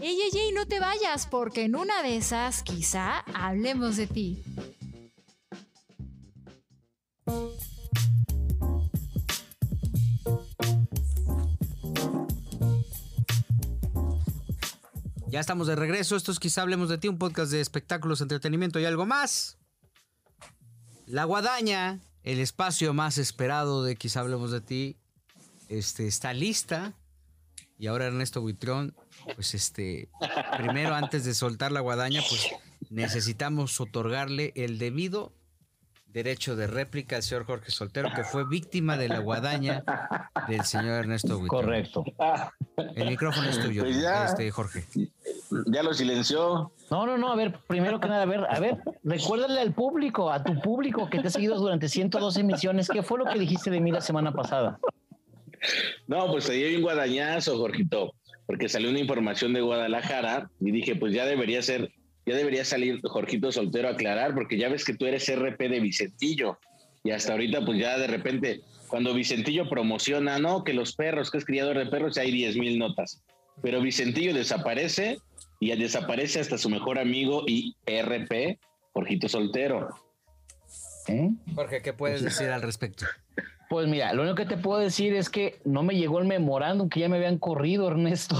Ey, ey, ey, no te vayas, porque en una de esas quizá hablemos de ti. Ya estamos de regreso. Esto es quizá hablemos de ti, un podcast de espectáculos, entretenimiento y algo más. La guadaña, el espacio más esperado de quizá hablemos de ti, este, está lista. Y ahora Ernesto Buitrón, pues este, primero antes de soltar la guadaña, pues necesitamos otorgarle el debido derecho de réplica al señor Jorge Soltero, que fue víctima de la guadaña del señor Ernesto Buitrón. Correcto. El micrófono es tuyo, Pues ya. este, Jorge. Ya lo silenció. No, no, no, a ver, primero que nada, a ver, a ver, recuérdale al público, a tu público que te ha seguido durante 112 emisiones, ¿qué fue lo que dijiste de mí la semana pasada? No, pues se dio un guadañazo, Jorgito, porque salió una información de Guadalajara y dije, pues ya debería ser, ya debería salir Jorgito Soltero a aclarar, porque ya ves que tú eres RP de Vicentillo. Y hasta ahorita, pues ya de repente, cuando Vicentillo promociona, no, que los perros, que es criador de perros, hay 10 mil notas. Pero Vicentillo desaparece y desaparece hasta su mejor amigo y RP, Jorgito Soltero. ¿Eh? Jorge, ¿qué puedes decir al respecto? Pues mira, lo único que te puedo decir es que no me llegó el memorándum que ya me habían corrido, Ernesto.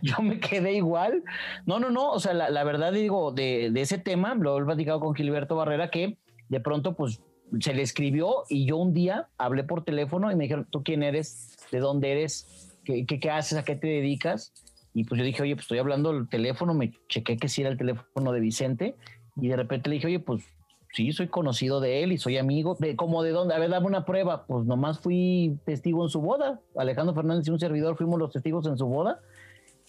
Yo me quedé igual. No, no, no. O sea, la, verdad digo, de, ese tema, lo he platicado con Gilberto Barrera, que de pronto, pues, se le escribió y yo un día hablé por teléfono y me dijeron, ¿tú quién eres? ¿De dónde eres? ¿Qué, qué, qué haces? ¿A qué te dedicas? Y pues yo dije, oye, pues estoy hablando el teléfono, me chequé que sí era el teléfono de Vicente y de repente le dije, oye, pues sí, soy conocido de él y soy amigo. De, ¿Cómo de dónde? A ver, dame una prueba. Pues nomás fui testigo en su boda. Alejandro Fernández y un servidor fuimos los testigos en su boda.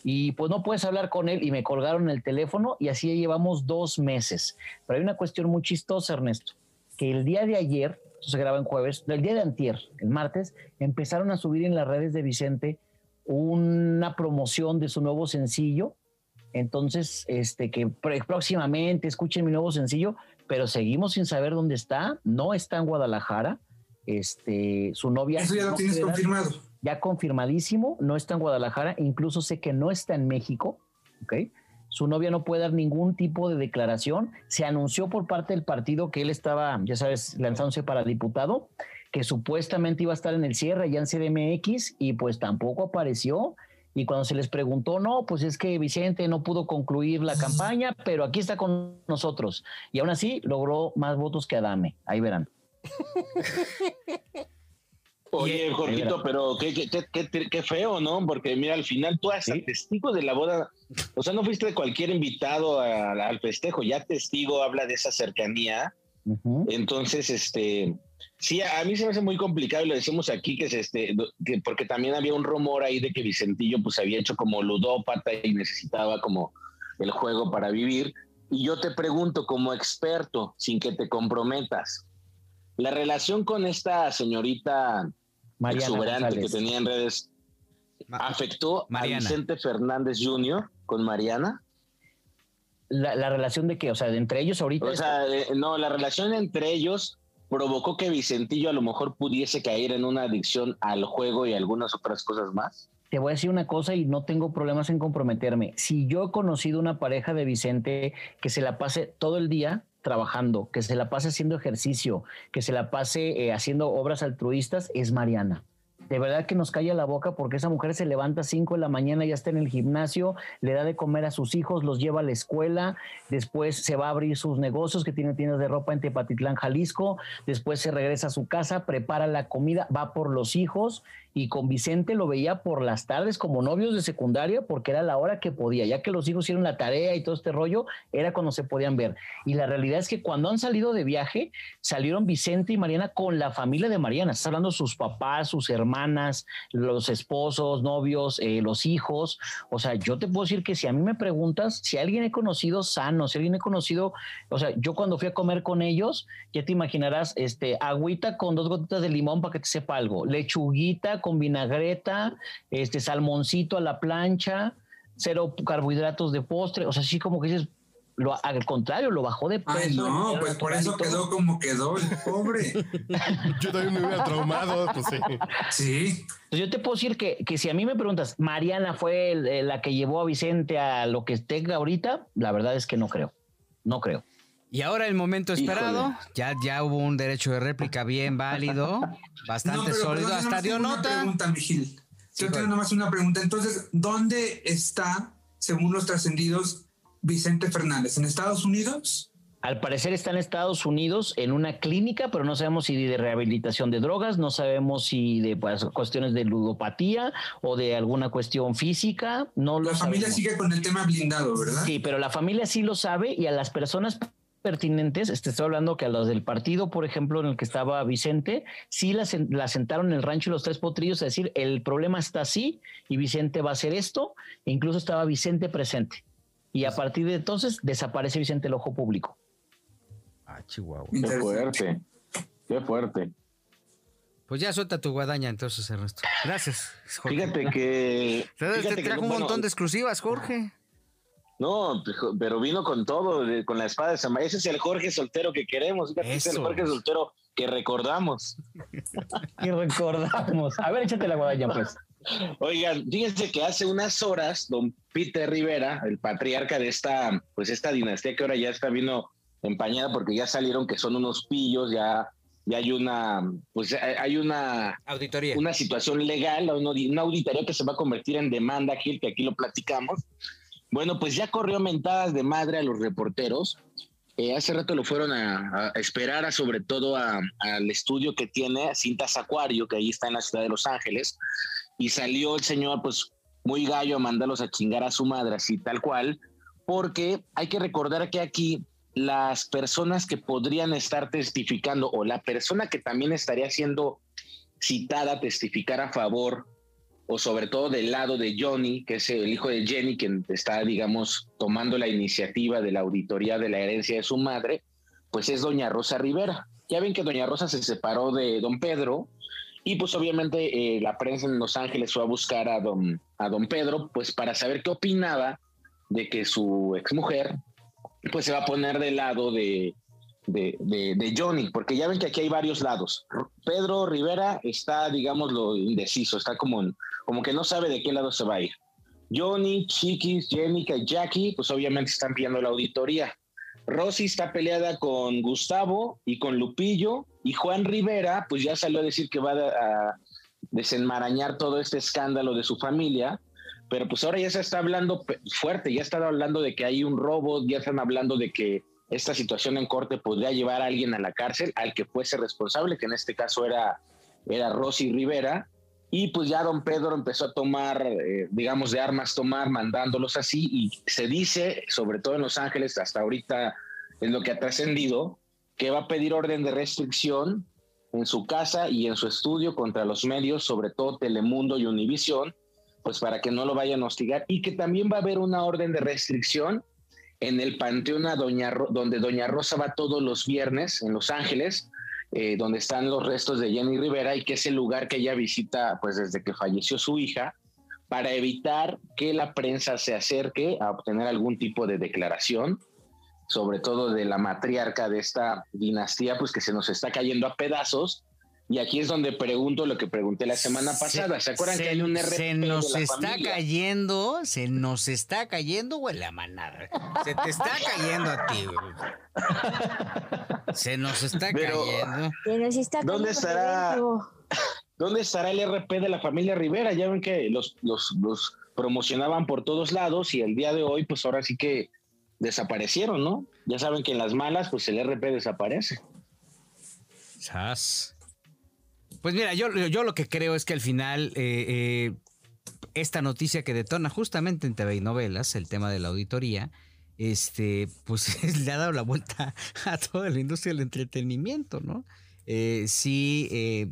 Y pues no puedes hablar con él y me colgaron el teléfono y así llevamos dos meses. Pero hay una cuestión muy chistosa, Ernesto, que el día de ayer, esto se graba en jueves, el día de antier, el martes, empezaron a subir en las redes de Vicente una promoción de su nuevo sencillo. Entonces, este que próximamente escuchen mi nuevo sencillo, pero seguimos sin saber dónde está. No está en Guadalajara. Este, su novia. Eso ya lo tienes confirmado. Ya confirmadísimo, no está en Guadalajara. Incluso sé que no está en México. ¿ok? Su novia no puede dar ningún tipo de declaración. Se anunció por parte del partido que él estaba, ya sabes, lanzándose para diputado, que supuestamente iba a estar en el cierre ya en CDMX y pues tampoco apareció. Y cuando se les preguntó, no, pues es que Vicente no pudo concluir la campaña, pero aquí está con nosotros. Y aún así logró más votos que Adame. Ahí verán. Oye, Jorgito, pero qué, qué, qué, qué, qué feo, ¿no? Porque mira, al final tú hasta Sí. testigo de la boda, o sea, no fuiste cualquier invitado a- al festejo, ya testigo habla de esa cercanía. Entonces, este, sí, a, mí se me hace muy complicado y lo decimos aquí que es este, que porque también había un rumor ahí de que Vicentillo pues había hecho como ludópata y necesitaba como el juego para vivir. Y yo te pregunto como experto, sin que te comprometas, la relación con esta señorita Mariana exuberante que González. tenía en redes afectó Mariana. a Vicente Fernández Jr. con Mariana. La, la relación de que, o sea, de entre ellos ahorita. O sea, eh, no, la relación entre ellos provocó que Vicentillo a lo mejor pudiese caer en una adicción al juego y algunas otras cosas más. te voy a decir una cosa y no tengo problemas en comprometerme. Si yo he conocido una pareja de Vicente que se la pase todo el día trabajando, que se la pase haciendo ejercicio, que se la pase eh, haciendo obras altruistas, es Mariana. De verdad que nos calla la boca porque esa mujer se levanta a 5 de la mañana, ya está en el gimnasio, le da de comer a sus hijos, los lleva a la escuela, después se va a abrir sus negocios que tiene tiendas de ropa en Tepatitlán, Jalisco, después se regresa a su casa, prepara la comida, va por los hijos y con Vicente lo veía por las tardes como novios de secundaria porque era la hora que podía, ya que los hijos hicieron la tarea y todo este rollo, era cuando se podían ver. Y la realidad es que cuando han salido de viaje, salieron Vicente y Mariana con la familia de Mariana, estás hablando sus papás, sus hermanas, los esposos, novios, eh, los hijos. O sea, yo te puedo decir que si a mí me preguntas, si alguien he conocido sano, si alguien he conocido, o sea, yo cuando fui a comer con ellos, ya te imaginarás, este, agüita con dos gotitas de limón para que te sepa algo, lechuguita con vinagreta, este, salmoncito a la plancha, cero carbohidratos de postre, o sea, así como que dices, lo, al contrario, lo bajó de peso. Ay, no, pues por eso quedó como quedó el pobre. Yo también me hubiera traumado, pues sí. Sí. Yo te puedo decir que, que si a mí me preguntas, Mariana fue el- la que llevó a Vicente a lo que tenga ahorita, la verdad es que no creo. No creo. Y ahora el momento esperado, Híjole. ya, ya hubo un derecho de réplica bien válido, bastante pero sólido, perdón, hasta dio tengo Una nota. pregunta, Vigil. Sí, Yo tengo nomás una pregunta. Entonces, ¿dónde está, según los trascendidos, Vicente Fernández? ¿En Estados Unidos? Al parecer está en Estados Unidos en una clínica, pero no sabemos si de rehabilitación de drogas, no sabemos si de pues, cuestiones de ludopatía o de alguna cuestión física. No lo La familia sabemos. sigue con el tema blindado, ¿verdad? Sí, pero la familia sí lo sabe y a las personas pertinentes, este, estoy hablando que a los del partido, por ejemplo, en el que estaba Vicente, sí la, sen- la sentaron en el rancho Los Tres Potrillos a decir, el problema está así y Vicente va a hacer esto, e incluso estaba Vicente presente. Y a partir de entonces desaparece Vicente el ojo público. Ah, Chihuahua. Qué fuerte. Qué fuerte. Pues ya suelta tu guadaña entonces, Ernesto. Gracias. Jorge. Fíjate que. Te, te fíjate que, trajo un bueno, montón de exclusivas, Jorge. No, pero vino con todo, con la espada de Samaria. Ese es el Jorge soltero que queremos. fíjate, ese es el. Jorge soltero que recordamos. Y recordamos. A ver, échate la guadaña, pues. Oigan, fíjense que hace unas horas, don Peter Rivera, el patriarca de esta, pues esta dinastía que ahora ya está vino empañada porque ya salieron que son unos pillos, ya, ya hay una, pues hay- hay una, Auditoría. una situación legal, una auditoría que se va a convertir en demanda, Gil, que aquí lo platicamos. Bueno, pues ya corrió mentadas de madre a los reporteros. Eh, hace rato lo fueron a, a esperar a, sobre todo al estudio que tiene Cintas Acuario, que ahí está en la ciudad de Los Ángeles, y salió el señor pues muy gallo a mandarlos a chingar a su madre, así tal cual, porque hay que recordar que aquí las personas que podrían estar testificando o la persona que también estaría siendo citada a testificar a favor o sobre todo del lado de Johnny, que es el hijo de Jenny, quien está, digamos, tomando la iniciativa de la auditoría de la herencia de su madre, pues es doña Rosa Rivera. Ya ven que doña Rosa se separó de don Pedro y pues obviamente eh, la prensa en Los Ángeles fue a buscar a don, a don Pedro, pues para saber qué opinaba de que su exmujer pues se va a poner del lado de, de, de- de Johnny, porque ya ven que aquí hay varios lados. Pedro Rivera está, digamos, lo indeciso, está como, en- como que no sabe de qué lado se va a ir. Johnny, Chiquis, Jenica y Jackie, pues obviamente están pidiendo la auditoría. Rosy está peleada con Gustavo y con Lupillo, y Juan Rivera, pues ya salió a decir que va a, desenmarañar todo este escándalo de su familia, pero pues ahora ya se está hablando fuerte, ya están hablando de que hay un robo, ya están hablando de que esta situación en corte podría llevar a alguien a la cárcel, al que fuese responsable, que en este caso era, era Rosy Rivera, y pues ya don Pedro empezó a tomar, eh, digamos, de armas tomar, mandándolos así, y se dice, sobre todo en Los Ángeles, hasta ahorita es lo que ha trascendido, que va a pedir orden de restricción en su casa y en su estudio contra los medios, sobre todo Telemundo y Univisión, pues para que no lo vayan a hostigar. Y que también va a haber una orden de restricción en el panteón a Doña donde Doña Rosa va todos los viernes en Los Ángeles, eh, donde están los restos de Jenny Rivera y que es el lugar que ella visita pues desde que falleció su hija para evitar que la prensa se acerque a obtener algún tipo de declaración sobre todo de la matriarca de esta dinastía, pues que se nos está cayendo a pedazos. Y aquí es donde pregunto lo que pregunté la semana pasada. ¿Se acuerdan que hay un RP Se de nos la está familia? cayendo, se nos está cayendo, güey, la manada. Se te está cayendo a ti, güey. Se nos está Pero- cayendo. Que nos está ¿Dónde cayendo estará? ¿Dónde estará el RP de la familia Rivera? Ya ven que los, los, los promocionaban por todos lados y el día de hoy, pues ahora sí que desaparecieron, ¿no? Ya saben que en las malas, pues el RP desaparece. Sas. Pues mira, yo, yo lo que creo es que al final eh, eh, esta noticia que detona justamente en TV y novelas, el tema de la auditoría, este, pues le ha dado la vuelta a toda la industria del entretenimiento, ¿no? Eh, sí eh,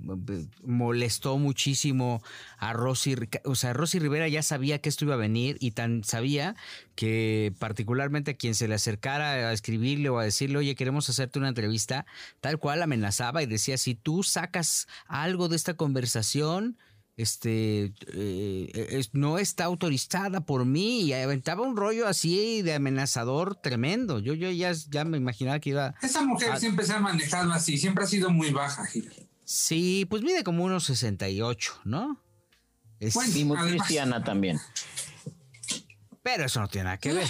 molestó muchísimo a Rosy, o sea, Rosy Rivera ya sabía que esto iba a venir y tan sabía que particularmente a quien se le acercara a escribirle o a decirle, oye, queremos hacerte una entrevista, tal cual amenazaba y decía, si tú sacas algo de esta conversación, este eh, es- no está autorizada por mí y aventaba un rollo así de amenazador tremendo. Yo, yo ya, ya me imaginaba que iba. Esa mujer siempre se ha manejado así, siempre ha sido muy baja, Gil. Sí, pues mide como unos 68, ¿no? Es- Bueno. Y muy Además- cristiana también. pero eso no tiene nada que ver.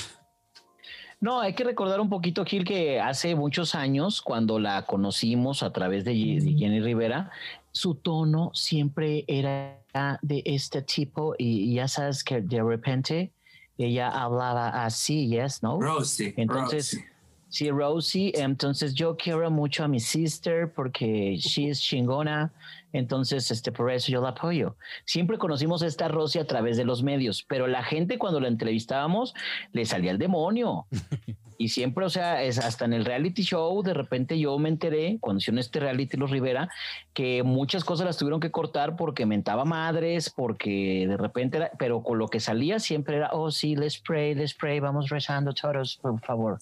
No, hay que recordar un poquito, Gil, que hace muchos años, cuando la conocimos a través de Jenny Rivera, su tono siempre era de este tipo y ya sabes que de repente ella hablaba así, yes, ¿no? Rosie. Entonces, Rosie. sí, Rosie, entonces yo quiero mucho a mi sister porque she es chingona, entonces este, por eso yo la apoyo. Siempre conocimos a esta Rosie a través de los medios, pero la gente cuando la entrevistábamos le salía el demonio. Y siempre, o sea, es hasta en el reality show, de repente yo me enteré, cuando hicieron este reality Los Rivera, que muchas cosas las tuvieron que cortar porque mentaba madres, porque de repente era, pero con lo que salía siempre era, oh sí, let's pray, let's pray, vamos rezando todos, por favor,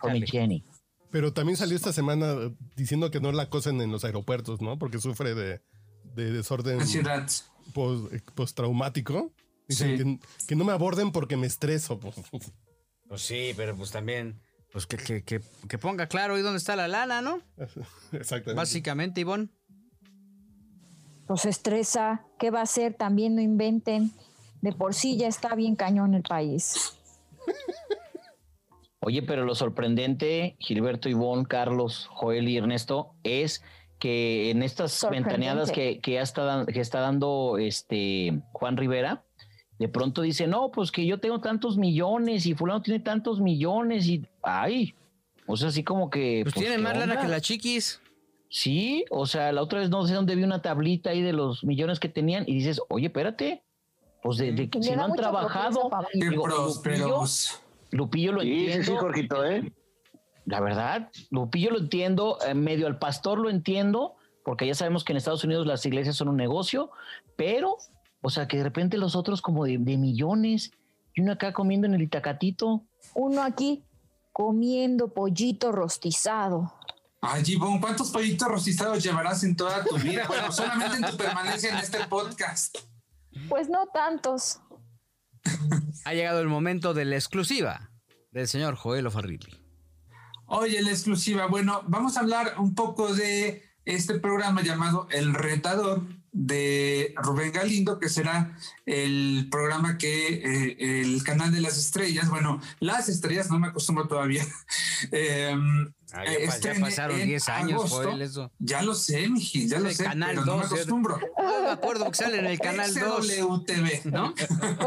por mi. Jenny. Pero también salió esta semana diciendo que no la acosen en los aeropuertos, ¿no? Porque sufre de, de desorden post- postraumático. Dicen Sí. que, que no me aborden porque me estreso. pues. Pues sí, pero pues también, pues que, que, que, que ponga claro ahí dónde está la lana, ¿no? Exactamente. Básicamente, Ivonne. Los estresa. ¿Qué va a hacer? También no inventen. De por sí ya está bien cañón el país. Oye, pero lo sorprendente, Gilberto, Ivón, Carlos, Joel y Ernesto, es que en estas ventaneadas que, que, ya está, dan- que está dando este Juan Rivera, de pronto dice, no, pues que yo tengo tantos millones y fulano tiene tantos millones y, ay, o sea, así como que... Pues, pues, tiene ¿qué más lana que la chiquis. Sí, o sea, la otra vez no sé dónde vi una tablita ahí de los millones que tenían y dices, oye, espérate, pues de, si no han trabajado, digo, Lupillo, prósperos. Lupillo lo Sí, sí, entiendo. sí, Jorgito, ¿eh? La verdad, Lupillo lo entiendo, en medio al pastor lo entiendo, porque ya sabemos que en Estados Unidos las iglesias son un negocio, pero, o sea, que de repente los otros como de, de millones, y uno acá comiendo en el Itacatito. Uno aquí comiendo pollito rostizado. Ay, Gibón, ¿cuántos pollitos rostizados llevarás en toda tu vida? Bueno, solamente en tu permanencia en este podcast. Pues no tantos. Ha llegado el momento de la exclusiva del señor Joel Ofarrilli. Oye, la exclusiva. Bueno, vamos a hablar un poco de este programa llamado El Retador de Rubén Galindo, que será el programa que eh, el canal de las estrellas, bueno, las estrellas, no me acostumbro todavía. eh, Ah, ya, ya estrene pasaron en 10 años, agosto. Joel, eso. Ya lo sé, miji, ya lo El sé, Canal pero no me 2, acostumbro. No me acuerdo porque sale en el canal 2. XWTV, ¿no?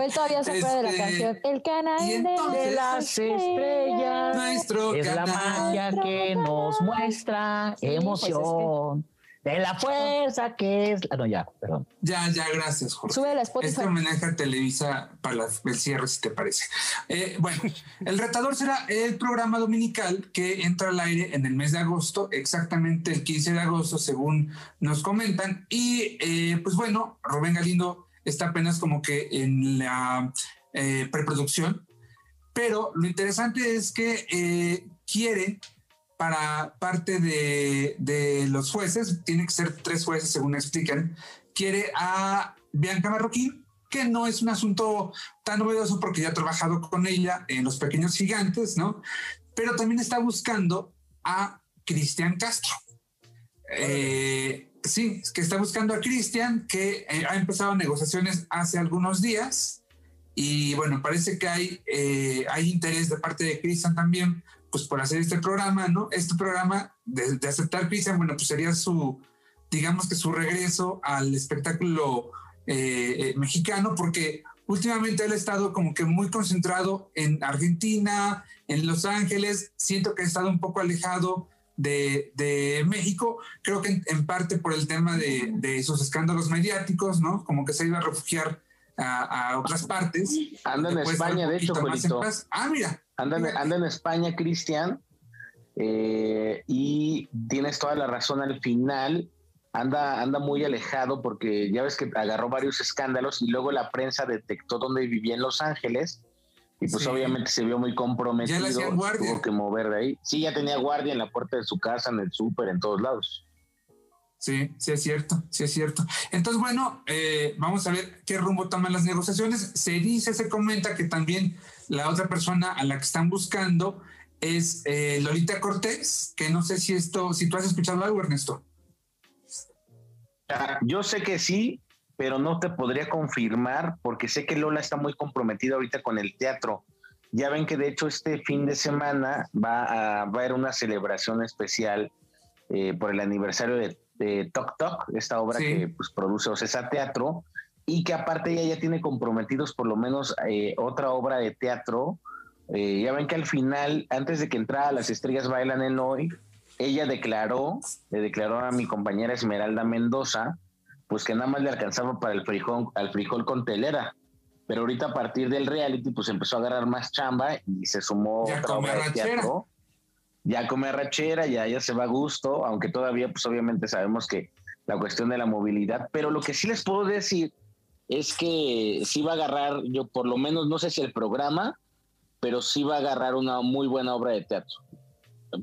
Él todavía se acuerda de la Este, canción. El canal y de entonces- las estrellas. Nuestro Es la canal. magia que nos muestra Sí, pues es que- emoción, de la fuerza que es... Ah, no, ya, perdón. Ya, ya, gracias, Jorge. Sube la Spotify. Este homenaje a Televisa para el cierre, si te parece. Eh, bueno, El Retador será el programa dominical que entra al aire en el mes de agosto, exactamente el 15 de agosto, según nos comentan. Y eh, pues bueno, Rubén Galindo está apenas como que en la eh, preproducción, pero lo interesante es que eh, quiere para parte de, de los jueces, tiene que ser tres jueces según explican, quiere a Bianca Marroquín, que no es un asunto tan novedoso porque ya ha trabajado con ella en Los Pequeños Gigantes, ¿no? Pero también está buscando a Cristian Castro. Eh, sí, que está buscando a Cristian, que eh, ha empezado negociaciones hace algunos días. Y bueno, parece que hay, eh, hay interés de parte de Cristian también, pues por hacer este programa, ¿no? Este programa de, de aceptar Cristian, bueno, pues sería su, digamos que su regreso al espectáculo eh, eh, mexicano, porque últimamente él ha estado como que muy concentrado en Argentina, en Los Ángeles, siento que ha estado un poco alejado de, de México, creo que en, en, parte por el tema de, de, sus escándalos mediáticos, ¿no? Como que se iba a refugiar a, a otras partes. Anda en España, de hecho, Juelito. Ah, mira. Anda, en, anda en España, Cristian, eh, y tienes toda la razón al final. Anda, anda muy alejado porque ya ves que agarró varios escándalos y luego la prensa detectó dónde vivía en Los Ángeles y pues sí. obviamente se vio muy comprometido. Ya le. Tuvo que mover de ahí. Sí, ya tenía guardia en la puerta de su casa, en el súper, en todos lados. Sí, sí es cierto, sí es cierto. Entonces, bueno, eh, vamos a ver qué rumbo toman las negociaciones. Se dice, se comenta que también la otra persona a la que están buscando es eh, Lolita Cortés, que no sé si esto, si tú has escuchado algo, Ernesto. Ah, Yo sé que sí, pero no te podría confirmar porque sé que Lola está muy comprometida ahorita con el teatro. Ya ven que de hecho este fin de semana va a, va a haber una celebración especial eh, por el aniversario de, de Tok Tok, esta obra Sí. que pues, produce Ocesa Teatro, y que aparte ella ya tiene comprometidos por lo menos eh, otra obra de teatro. Eh, ya ven que al final, antes de que entrara Las Estrellas Bailan en Hoy, ella declaró, le declaró a mi compañera Esmeralda Mendoza, pues que nada más le alcanzaba para el frijol, al frijol con telera. Pero ahorita a partir del reality, pues empezó a agarrar más chamba y se sumó Ya otra obra de teatro. Ya come arrachera, ya, ya se va a gusto, aunque todavía, pues obviamente sabemos que la cuestión de la movilidad, pero lo que sí les puedo decir es que sí va a agarrar, yo por lo menos no sé si el programa, pero sí va a agarrar una muy buena obra de teatro.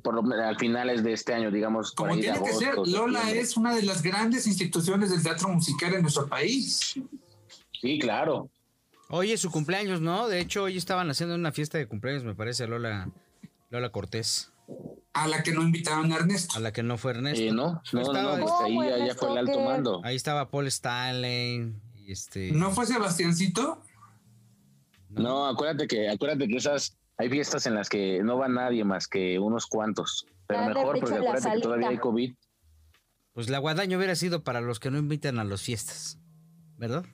Por lo menos al finales de este año, digamos. Como tiene que ser, agosto, Lola septiembre. es una de las grandes instituciones del teatro musical en nuestro país. Sí, claro. Hoy es su cumpleaños, ¿no? De hecho, hoy estaban haciendo una fiesta de cumpleaños, me parece, a Lola, Lola Cortés, A la que no invitaron a Ernesto. a la que no fue Ernesto. Eh, no, no, no, estaba- no, pues ahí ¿Cómo, ya, ya Ernesto? fue el alto mando. Ahí estaba Paul Stanley este... ¿No fue Sebastiancito? No, acuérdate que, acuérdate que esas, hay fiestas en las que no va nadie más que unos cuantos. Pero mejor, porque acuérdate que todavía hay. COVID. Pues la guadaña hubiera sido para los que no invitan a las fiestas, ¿verdad?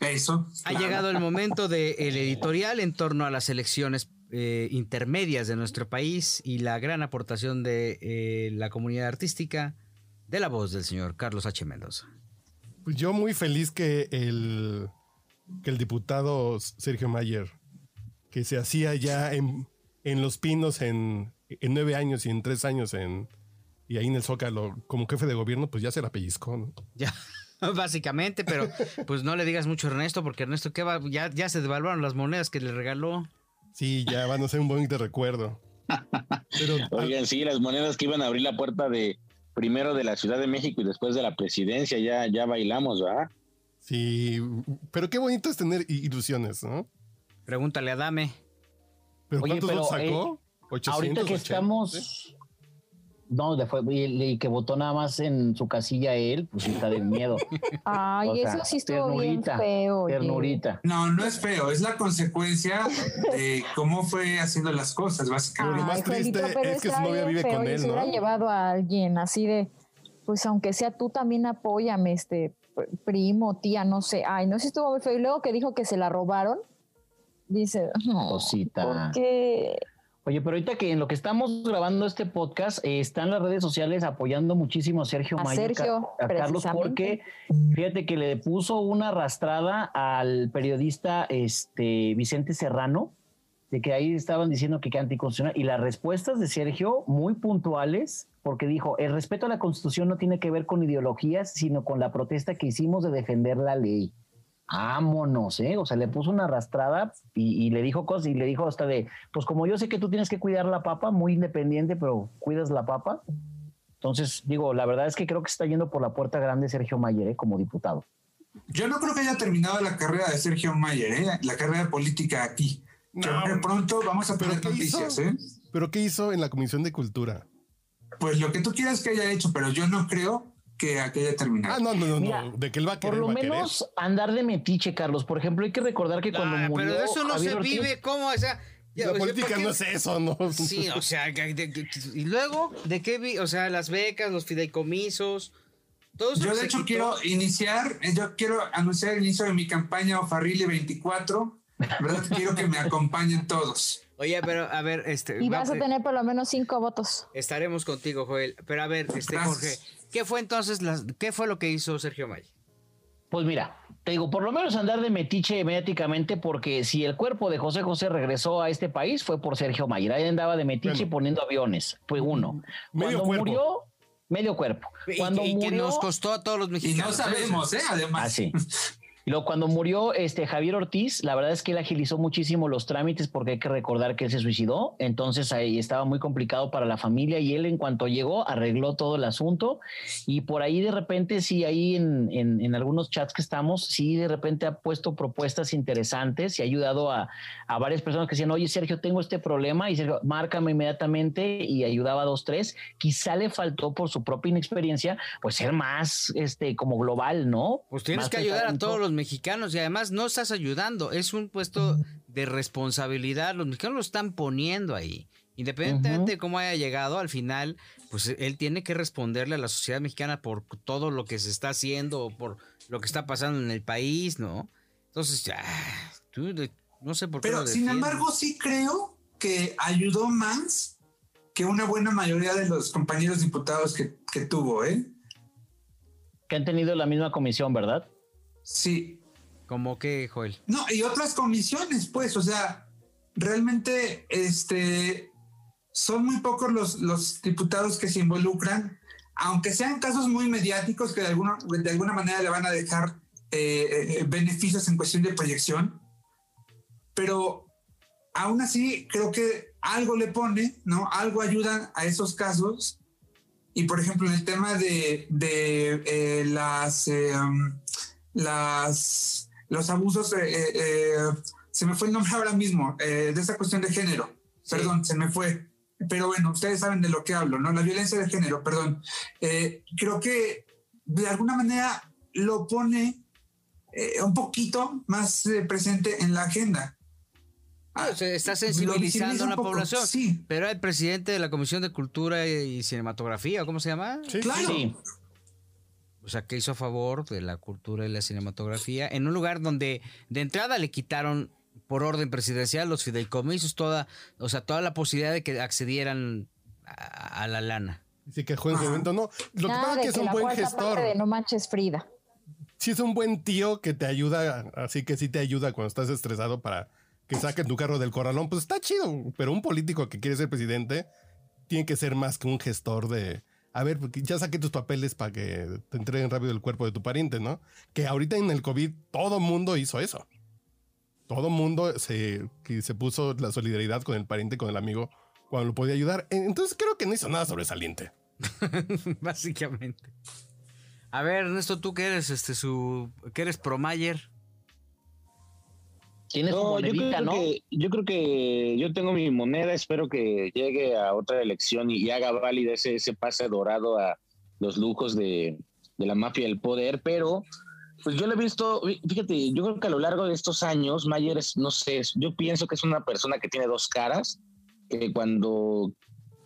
Eso. Ha claro. llegado el momento del editorial en torno a las elecciones eh, intermedias de nuestro país y la gran aportación de eh, la comunidad artística de la voz del señor Carlos H. Mendoza. Pues yo muy feliz que el, que el diputado Sergio Mayer, que se hacía ya en, en Los Pinos en, en nueve años y en tres años en, y ahí en el Zócalo como jefe de gobierno, pues ya se la pellizcó. ¿no? Ya, básicamente, pero pues no le digas mucho a Ernesto, porque Ernesto, ¿qué va? Ya, ya se devaluaron las monedas que le regaló. Sí, ya van a ser un bonito recuerdo. Pero Oigan, sí, las monedas que iban a abrir la puerta de primero de la Ciudad de México y después de la presidencia, ya, ya bailamos, ¿verdad? sí, pero qué bonito es tener ilusiones, ¿no? Pregúntale a Dame. Pero Oye, ¿cuántos pero, votos sacó? eh, 800, Ahorita que 80, estamos. No, de fue, y, y que votó nada más en su casilla él, pues está de miedo. Ay, O sea, eso sí estuvo bien ternurita, feo. oye. Ternurita. No, no es feo, es la consecuencia de cómo fue haciendo las cosas, Pero lo básicamente. más triste es que su novia bien vive feo, con él, se hubiera ¿no? llevado a alguien así de, pues aunque sea tú también apóyame, este pr- primo, tía, no sé. Ay, no sé si estuvo muy feo. Y luego que dijo que se la robaron, dice, Cosita. que Oye, pero ahorita que en lo que estamos grabando este podcast, eh, están las redes sociales apoyando muchísimo a Sergio A Mayer, Sergio, a Carlos, porque fíjate que le puso una arrastrada al periodista este, Vicente Serrano, de que ahí estaban diciendo que, que anticonstitucional, y las respuestas de Sergio muy puntuales, porque dijo, el respeto a la constitución no tiene que ver con ideologías, sino con la protesta que hicimos de defender la ley. Vámonos, ¿eh? O sea, le puso una arrastrada y, y le dijo cosas y le dijo hasta de, pues como yo sé que tú tienes que cuidar la papa, muy independiente, pero cuidas la papa. Entonces, digo, la verdad es que creo que está yendo por la puerta grande Sergio Mayer, ¿eh? Como diputado. Yo no creo que haya terminado la carrera de Sergio Mayer, ¿eh? la carrera política aquí. No. Que pronto vamos a ¿Pero tener hizo? noticias, ¿eh? ¿Pero qué hizo en la Comisión de Cultura? Pues lo que tú quieras que haya hecho, pero yo no creo que, que haya terminado. Ah, no, no, no, Mira, no. De que él va a Por querer, lo va a querer. menos andar de metiche, Carlos. Por ejemplo, hay que recordar que cuando Ah, murió pero de eso no Javier se Ortiz- vive, ¿cómo? O sea, ya, La o sea, política ¿por no es eso, ¿no? Sí, o sea, de- y luego, ¿de qué vi? O sea, las becas, los fideicomisos, todo eso Yo que de hecho quitó. quiero iniciar, eh, yo quiero anunciar el inicio de mi campaña Ofarrile 24. ¿Verdad? quiero que me acompañen todos. Oye, pero a ver, este. y va- vas a tener por lo menos cinco votos. Estaremos contigo, Joel. Pero a ver, este, Gracias. Jorge, ¿qué fue entonces, las, qué fue lo que hizo Sergio May? Pues mira, te digo, por lo menos andar de metiche mediáticamente, porque si el cuerpo de José José regresó a este país fue por Sergio Mayer. Ahí andaba de metiche Bueno. poniendo aviones. Fue uno. Medio Cuando cuerpo. murió, medio cuerpo. Y, Cuando y que murió, nos costó a todos los Y mexicanos. no sabemos, ¿eh? Además. Ah, sí. Y luego cuando murió este Javier Ortiz, la verdad es que él agilizó muchísimo los trámites porque hay que recordar que él se suicidó, entonces ahí estaba muy complicado para la familia y él en cuanto llegó arregló todo el asunto. Y por ahí de repente sí, ahí en, en, en algunos chats que estamos, sí de repente ha puesto propuestas interesantes y ha ayudado a, a varias personas que decían, oye Sergio, tengo este problema y Sergio, márcame inmediatamente y ayudaba a dos, tres. Quizá le faltó por su propia inexperiencia, pues ser más este como global, ¿no? Pues tienes Más que ayudar a todos los mexicanos y además no estás ayudando, es un puesto de responsabilidad, los mexicanos lo están poniendo ahí. Independientemente de cómo haya llegado, al final, pues él tiene que responderle a la sociedad mexicana por todo lo que se está haciendo o por lo que está pasando en el país, ¿no? Entonces, ya, tú, de- no sé por qué. Pero lo sin embargo, sí creo que ayudó más que una buena mayoría de los compañeros diputados que, que tuvo, ¿eh? Que han tenido la misma comisión, ¿verdad? Sí. ¿Cómo que, Joel? No, y otras comisiones, pues, o sea, realmente, este, son muy pocos los, los diputados que se involucran, aunque sean casos muy mediáticos que de alguna, de alguna manera le van a dejar eh, eh, beneficios en cuestión de proyección, pero aún así creo que algo le pone, ¿no? Algo ayuda a esos casos. Y por ejemplo, en el tema de, de eh, las, eh, um, las, los abusos, eh, eh, eh, se me fue el nombre ahora mismo, eh, de esa cuestión de género. Perdón, se me fue. Pero bueno, ustedes saben de lo que hablo, ¿no? La violencia de género, perdón. Eh, creo que de alguna manera lo pone eh, un poquito más eh, presente en la agenda. Ah, está sensibilizando a la poco, población. Sí, Pero el presidente de la Comisión de Cultura y Cinematografía, ¿cómo se llama? Sí. claro. Sí. O sea, que hizo a favor de la cultura y la cinematografía en un lugar donde de entrada le quitaron por orden presidencial los fideicomisos, toda, o sea, toda la posibilidad de que accedieran a, a la lana. Sí, que juega en su momento. No, lo que pasa es de que es que un buen gestor. parte de No Manches Frida. Sí, es un buen tío que te ayuda, así que sí te ayuda cuando estás estresado para que saquen tu carro del corralón. Pues está chido, pero un político que quiere ser presidente tiene que ser más que un gestor de. A ver, porque ya saqué tus papeles para que te entreguen rápido el cuerpo de tu pariente, ¿no? Que ahorita en el COVID todo mundo hizo eso. Todo mundo se, se puso la solidaridad con el pariente, con el amigo, cuando lo podía ayudar. Entonces creo que no hizo nada sobresaliente. Básicamente. A ver, Ernesto, tú que eres este su que eres pro Mayer. Tienes No, yo monedita, creo, ¿no? que, yo creo que yo tengo mi moneda, espero que llegue a otra elección y, y haga válida ese, ese pase dorado a los lujos de, de la mafia del poder, pero pues yo lo he visto, fíjate, yo creo que a lo largo de estos años, Mayer es, no sé, yo pienso que es una persona que tiene dos caras, que cuando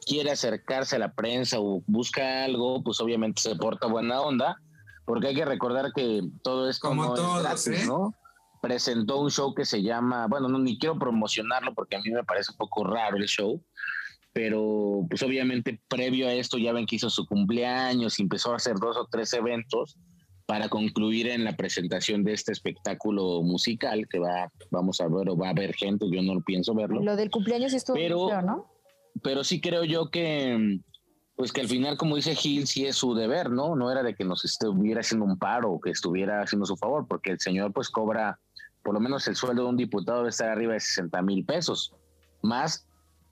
quiere acercarse a la prensa o busca algo, pues obviamente se porta buena onda, porque hay que recordar que todo esto Como no todos, es gratis, ¿eh? ¿no? Presentó un show que se llama, bueno, no ni quiero promocionarlo porque a mí me parece un poco raro el show, pero pues obviamente previo a esto ya ven que hizo su cumpleaños y empezó a hacer dos o tres eventos para concluir en la presentación de este espectáculo musical que va, vamos a ver o va a haber gente, yo no pienso verlo Lo del cumpleaños estuvo Pero- ¿no? pero sí creo yo que pues que al final como dice Gil sí es su deber no no era de que nos estuviera haciendo un paro o que estuviera haciendo su favor porque el señor pues cobra por lo menos el sueldo de un diputado debe estar arriba de 60 mil pesos más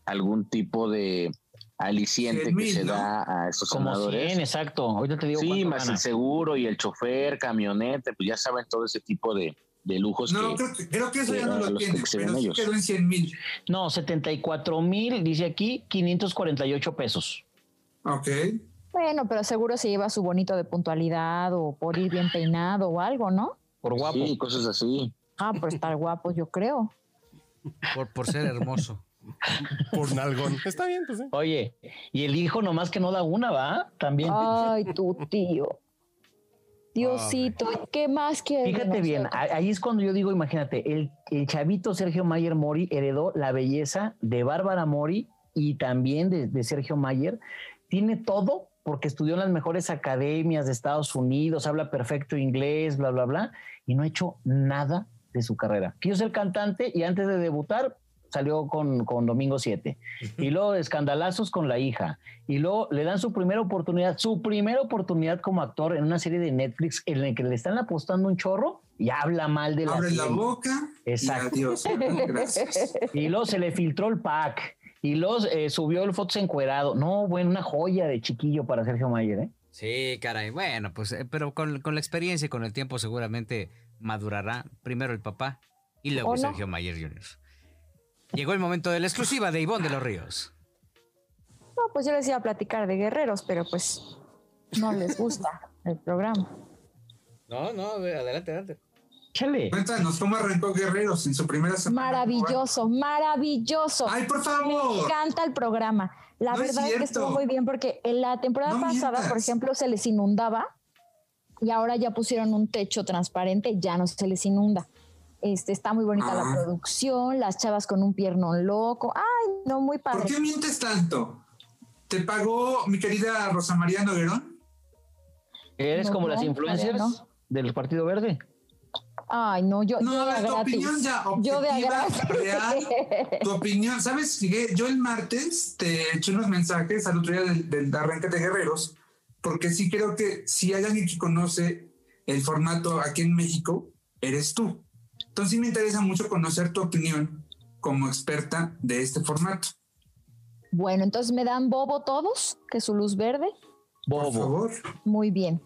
algún tipo de aliciente 100,000, que se ¿no? da a estos Como senadores 100, exacto. Ahorita te digo sí más gana. el seguro y el chofer camioneta pues ya saben todo ese tipo de, de lujos No, que creo que, creo que eso que ya no lo tiene, pero sí ellos. quedó en 100 mil. No, 74 mil, dice aquí, 548 pesos. Ok. Bueno, pero seguro se lleva su bonito de puntualidad o por ir bien peinado o algo, ¿no? Por guapo. sí cosas así Ah, por estar guapo, yo creo. Por, por ser hermoso. Por nalgón. Está bien, pues sí. Oye, y el hijo nomás que no da una, ¿va? También. Ay, tu tío. Diosito, ¿qué más quieres? Fíjate bien, ahí es cuando yo digo, imagínate, el, el chavito Sergio Mayer Mori heredó la belleza de Bárbara Mori y también de, de Sergio Mayer. Tiene todo porque estudió en las mejores academias de Estados Unidos, habla perfecto inglés, bla, bla, bla, y no ha hecho nada de su carrera. Quiso ser cantante y antes de debutar salió con, con Domingo 7. Y luego de escandalazos con la hija. Y luego le dan su primera oportunidad, su primera oportunidad como actor en una serie de Netflix en la que le están apostando un chorro y habla mal de la Abre la boca Exacto. y adiós. Gracias. Y luego se le filtró el pack. Y luego eh, subió el fotos encuerado. No, bueno, una joya de chiquillo para Sergio Mayer, ¿eh? Sí, caray. Bueno, pues, eh, pero con, con la experiencia y con el tiempo seguramente madurará primero el papá y luego. Sergio Mayer Jr. Llegó el momento de la exclusiva de Ivonne de los Ríos. No, pues yo les iba a platicar de guerreros, pero pues no les gusta el programa. No, no, adelante, adelante. Échale. Cuéntanos cómo arrancó Guerreros en su primera semana. Maravilloso, maravilloso. Ay, por Me favor. encanta el programa. La No verdad es que estuvo muy bien porque en la temporada No pasada, mientas. por ejemplo, se les inundaba y ahora ya pusieron un techo transparente, ya no se les inunda. Este, está muy bonita la Ah. producción, las chavas con un piernón loco. Ay, no, muy ¿Por padre. qué mientes tanto? ¿Te pagó mi querida Rosa María Noguerón? Eres No, como las influencers no. del Partido Verde. Ay, no, yo, No, yo de a tu gratis. opinión ya yo de a objetiva, real. Tu opinión, ¿sabes? Yo el martes te eché unos mensajes al otro día del, del arranque de Guerreros, porque sí creo que si hay alguien que conoce el formato aquí en México, eres tú. Entonces sí me interesa mucho conocer tu opinión como experta de este formato. Bueno, entonces me dan bobo todos, que su luz verde. Por Bobo. favor. Muy bien.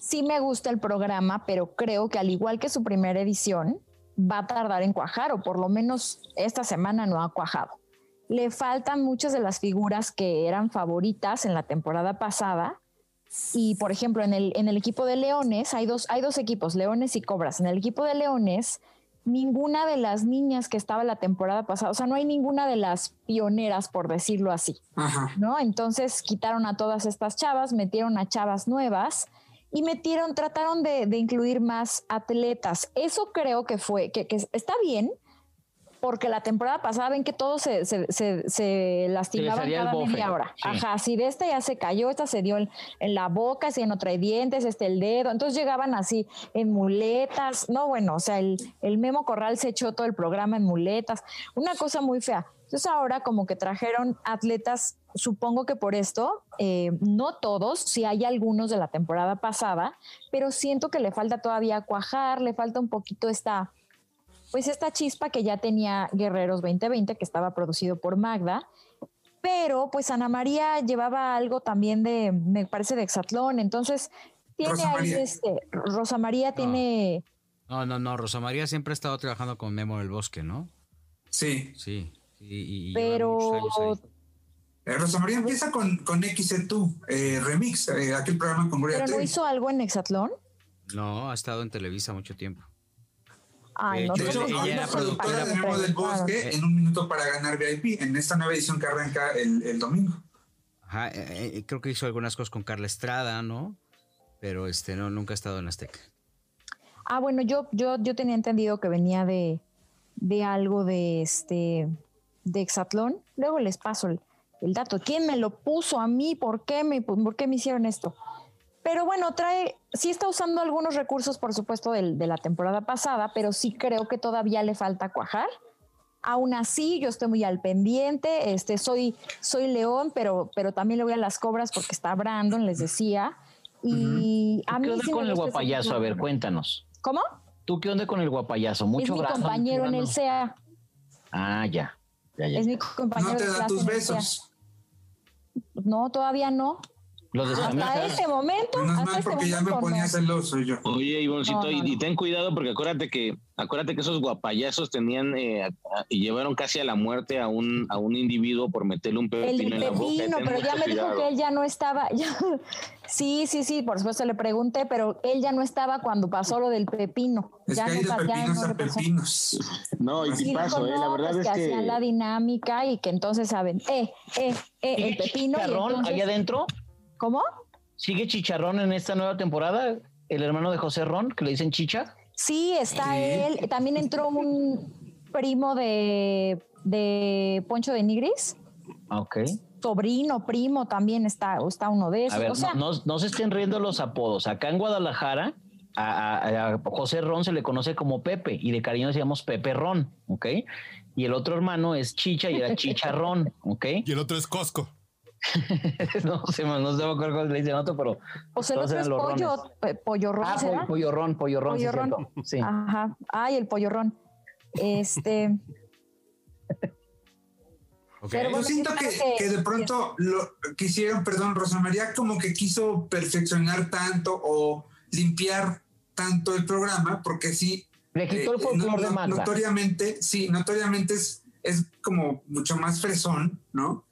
Sí me gusta el programa, pero creo que al igual que su primera edición, va a tardar en cuajar, o por lo menos esta semana no ha cuajado. Le faltan muchas de las figuras que eran favoritas en la temporada pasada. Y, por ejemplo, en el, en el equipo de Leones, hay dos, hay dos equipos, Leones y Cobras. En el equipo de Leones, ninguna de las niñas que estaba la temporada pasada, o sea, no hay ninguna de las pioneras, por decirlo así. Ajá. ¿no? Entonces quitaron a todas estas chavas, metieron a chavas nuevas y metieron, trataron de, de incluir más atletas. Eso creo que fue, que, que está bien, porque la temporada pasada ven que todos se, se, se, se lastimaban cada media hora. Sí. Ajá, si de esta ya se cayó, esta se dio en, en la boca, si en otra hay dientes, este el dedo. Entonces llegaban así en muletas. No, bueno, o sea, el, el Memo Corral se echó todo el programa en muletas. Una cosa muy fea. Entonces ahora como que trajeron atletas, supongo que por esto, eh, no todos, si hay algunos de la temporada pasada, pero siento que le falta todavía cuajar, le falta un poquito esta, pues esta chispa que ya tenía Guerreros 2020, que estaba producido por Magda. Pero pues Ana María llevaba algo también de, me parece, de Exatlón. Entonces tiene Rosa ahí María. este, Rosa María tiene, No, no, no. Rosa María siempre ha estado trabajando con Memo del Bosque, ¿no? Sí. Sí. y- pero. Eh, Rosa María empieza con, con XC2, eh, Remix, eh, aquel programa con Gloria pero no hizo algo en Exatlón. No, ha estado en Televisa mucho tiempo. Ay, De no hecho, De hecho, ella era productora de Memo del. Bosque en un minuto para ganar VIP, en esta nueva edición que arranca el, el domingo. Ajá, eh, eh, creo que hizo algunas cosas con Carla Estrada, ¿no? Pero este no, nunca ha estado en Azteca. Ah, bueno, yo, yo, yo tenía entendido que venía de, de algo de este de Exatlón. Luego les paso el, el dato. ¿Quién me lo puso a mí? ¿Por qué me, por qué me hicieron esto? Pero bueno, trae, sí está usando algunos recursos, por supuesto, del- de la temporada pasada, pero sí creo que todavía le falta cuajar. Aún así, yo estoy muy al pendiente. Este, soy, soy León, pero, pero también le voy a las cobras porque está Brandon, les decía. Y a ¿Qué mí onda sí me con el guapayazo? A ver, cuéntanos. ¿Cómo? ¿Tú qué onda con el guapayazo? Es Mucho mi Brandon, compañero en el. SEA. Ah, ya. Ya, ya. Es mi compañero No te da tus besos. No, todavía no. Los de Hasta este momento. Menos hasta mal este porque ya me ponía no. celoso yo. Oye, Ivoncito, No, no, y, y no. ten cuidado porque acuérdate que acuérdate que esos guapayazos tenían eh, a- a- y llevaron casi a la muerte a un a un individuo por meterle un El pepino en la boca. pepino, pero ya me dijo cuidado. que él ya no estaba. ya- Sí, sí, sí, por supuesto le pregunté, pero él ya no estaba cuando pasó lo del pepino. Es ya que hay no, de pepinos no a pepinos. No, y Sí, paso, dijo, eh, la no, verdad pues es que hacían la que dinámica y que entonces saben, eh, eh, eh, el pepino. y ¿Chicharrón entonces- ahí adentro? ¿Cómo? ¿Sigue Chicharrón en esta nueva temporada? El hermano de José Ron, que le dicen Chicha. Sí, está Sí. él. También entró un primo de, de Poncho de Nigris. Ah, Ok. Sobrino, primo, también está, está uno de esos. A ver, o sea, no, no- no se estén riendo los apodos. Acá en Guadalajara, a, a- a José Ron se le conoce como Pepe y de cariño decíamos Pepe Ron, ¿ok? Y el otro hermano es Chicha y era Chicharrón, ¿ok? Y el otro es Costco. no sé, no sé cómo le dicen otro, pero. O sea, el otro es pollo, pollorrón. Ah, ¿será? pollorrón, pollorrón. Pollorrón. Sí, sí. Ajá. Ay, el pollorrón. Este. Ok. Pero Yo siento que, que- que de pronto lo quisieron, perdón, Rosa María como que quiso perfeccionar tanto o limpiar tanto el programa, porque sí. Le quitó el eh, folclore no- de. Notoriamente, sí, notoriamente es, es como mucho más fresón, ¿no?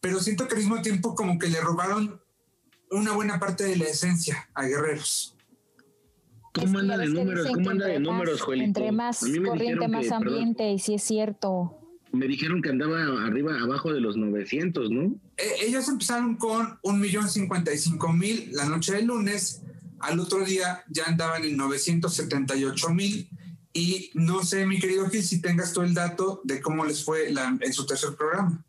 Pero siento que al mismo tiempo como que le robaron una buena parte de la esencia a Guerreros. ¿Cómo anda de números? ¿Cómo anda de entre números, más- Joelito? Entre más A mí me corriente, más que- perdón. ambiente, y sí es cierto. Me dijeron que andaba arriba, abajo de los 900, ¿no? Eh, ellos empezaron con un millón cincuenta y cinco mil la noche del lunes, al otro día ya andaban en 978 mil y no sé, mi querido Gil, si tengas tú el dato de cómo les fue la- en su tercer programa.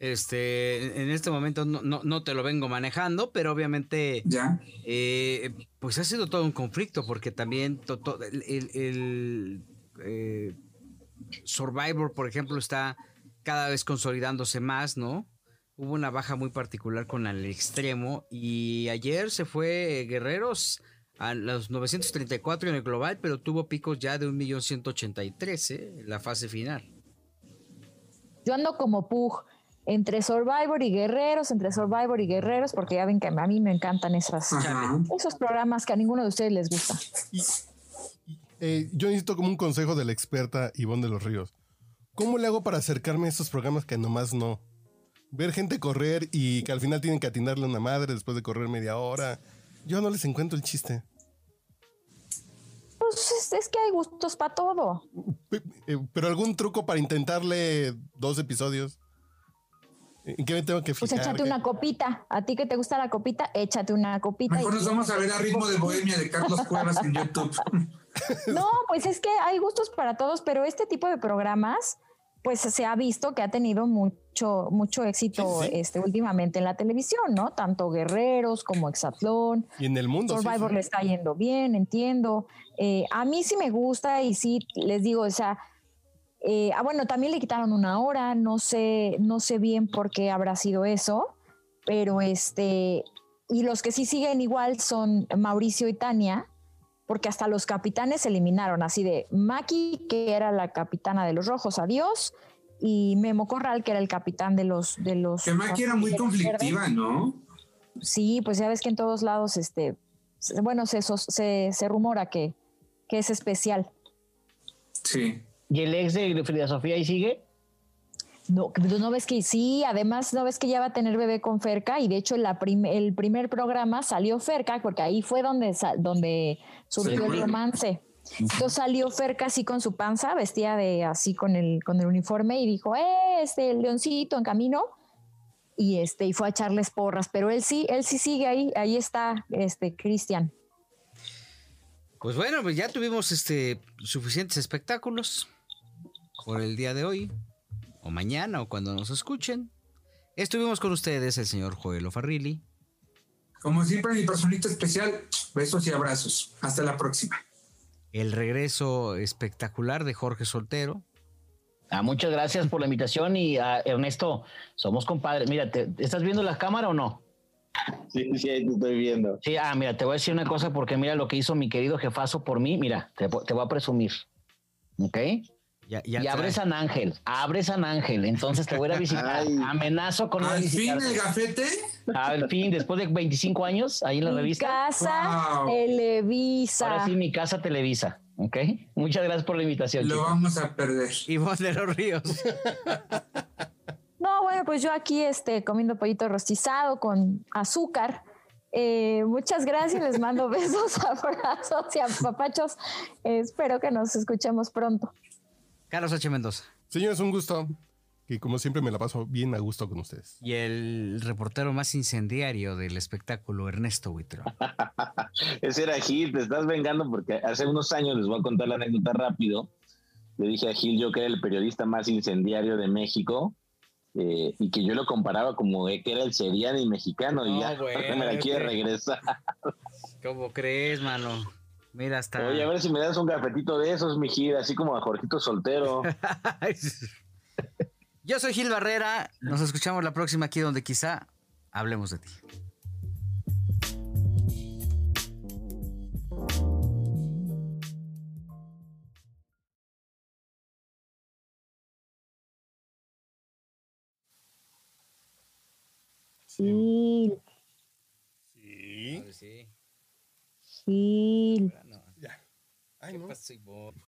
Este, en este momento no, no, no te lo vengo manejando, pero obviamente ¿Ya? eh, pues ha sido todo un conflicto porque también to- to- el, el- el, eh, Survivor, por ejemplo, está cada vez consolidándose más, ¿no? Hubo una baja muy particular con el extremo y ayer se fue Guerreros a los 934 en el global, pero tuvo picos ya de 1.183.000 ¿eh? en la fase final. Yo ando como Pug entre Survivor y Guerreros, entre Survivor y Guerreros, porque ya ven que a mí me encantan esas, Ajá. esos programas que a ninguno de ustedes les gusta. Eh, yo necesito como un consejo de la experta Ivonne de los Ríos. ¿Cómo le hago para acercarme a estos programas que nomás no? Ver gente correr y que al final tienen que atinarle a una madre después de correr media hora. Yo no les encuentro el chiste. Pues es, es que hay gustos para todo. Eh, Pero algún truco para intentarle dos episodios. ¿En qué me tengo que Pues fijar? échate ¿Qué- una copita. A ti que te gusta la copita, échate una copita. Mejor y- nos vamos a ver a ritmo de Bohemia de Carlos Cuevas en YouTube. No, pues es que hay gustos para todos, pero este tipo de programas, pues se ha visto que ha tenido mucho, mucho éxito Sí, sí. Este, últimamente en la televisión, ¿no? Tanto Guerreros como Exatlón. Y en el mundo. sí, Survivor sí. le está yendo bien, entiendo. Eh, a mí sí me gusta y sí les digo, o sea, eh, ah, bueno, también le quitaron una hora, no sé, no sé bien por qué habrá sido eso, pero este, y los que sí siguen igual son Mauricio y Tania, porque hasta los capitanes se eliminaron, así de Maki, que era la capitana de los rojos, adiós, y Memo Corral, que era el capitán de los... De los Que Maki era muy conflictiva, ¿no? Sí, pues ya ves que en todos lados, este, bueno, se, se, se rumora que, que es especial. Sí. ¿Y el ex de Frida Sofía ahí sigue? No, que- no ves que sí, además no ves que ya va a tener bebé con Ferca y de hecho la prim- el primer programa salió Ferca porque ahí fue donde, donde surgió el Sí. romance. Entonces salió Ferca así con su panza, vestida de así con el, con el uniforme y dijo, eh, este el leoncito en camino. Y este, y fue a echarles porras, pero él sí, él sí sigue ahí, ahí está, este, Cristian. Pues bueno, pues ya tuvimos este suficientes espectáculos por el día de hoy, o mañana, o cuando nos escuchen. Estuvimos con ustedes el señor Joel Farrilli. Como siempre, mi personita especial, besos y abrazos. Hasta la próxima. El regreso espectacular de Jorge Soltero. Ah, muchas gracias por la invitación y ah, Ernesto, somos compadres. Mira, ¿te, ¿estás viendo la cámara o no? Sí, sí, ahí te estoy viendo. Sí, ah, mira, te voy a decir una cosa porque mira lo que hizo mi querido jefazo por mí. Mira, te, te voy a presumir. ¿Ok? Ya, ya y abre San Ángel, abre San Ángel. Entonces te voy a ir a visitar. Ay. Amenazo con Al fin el gafete. Al fin, después de 25 años, ahí en la Mi revista. casa Wow. Televisa. Ahora sí, mi casa Televisa. ¿Ok? Muchas gracias por la invitación. Lo chicos. vamos a perder. Ivonne de los Ríos. No, bueno, pues yo aquí este, comiendo pollito rostizado con azúcar. Eh, muchas gracias, les mando besos, abrazos y apapachos. Eh, espero que nos escuchemos pronto. Carlos H. Mendoza. Señores, un gusto. Que como siempre me la paso bien a gusto con ustedes. Y el reportero más incendiario del espectáculo, Ernesto Huitro. Ese era Gil, te estás vengando porque hace unos años, les voy a contar la anécdota rápido. Le dije a Gil yo que era el periodista más incendiario de México eh, y que yo lo comparaba como que era el seriani mexicano y ya bueno, me la quiere regresar. ¿Cómo crees, mano? Mira, hasta. Oye, a ver si me das un cafetito de esos, mi Gil, así como a Jorgito Soltero. Yo soy Gil Barrera. Nos escuchamos la próxima aquí donde quizá hablemos de ti. Gil, Sí. Sí. Gil. Ya. Ay, no. Pasó,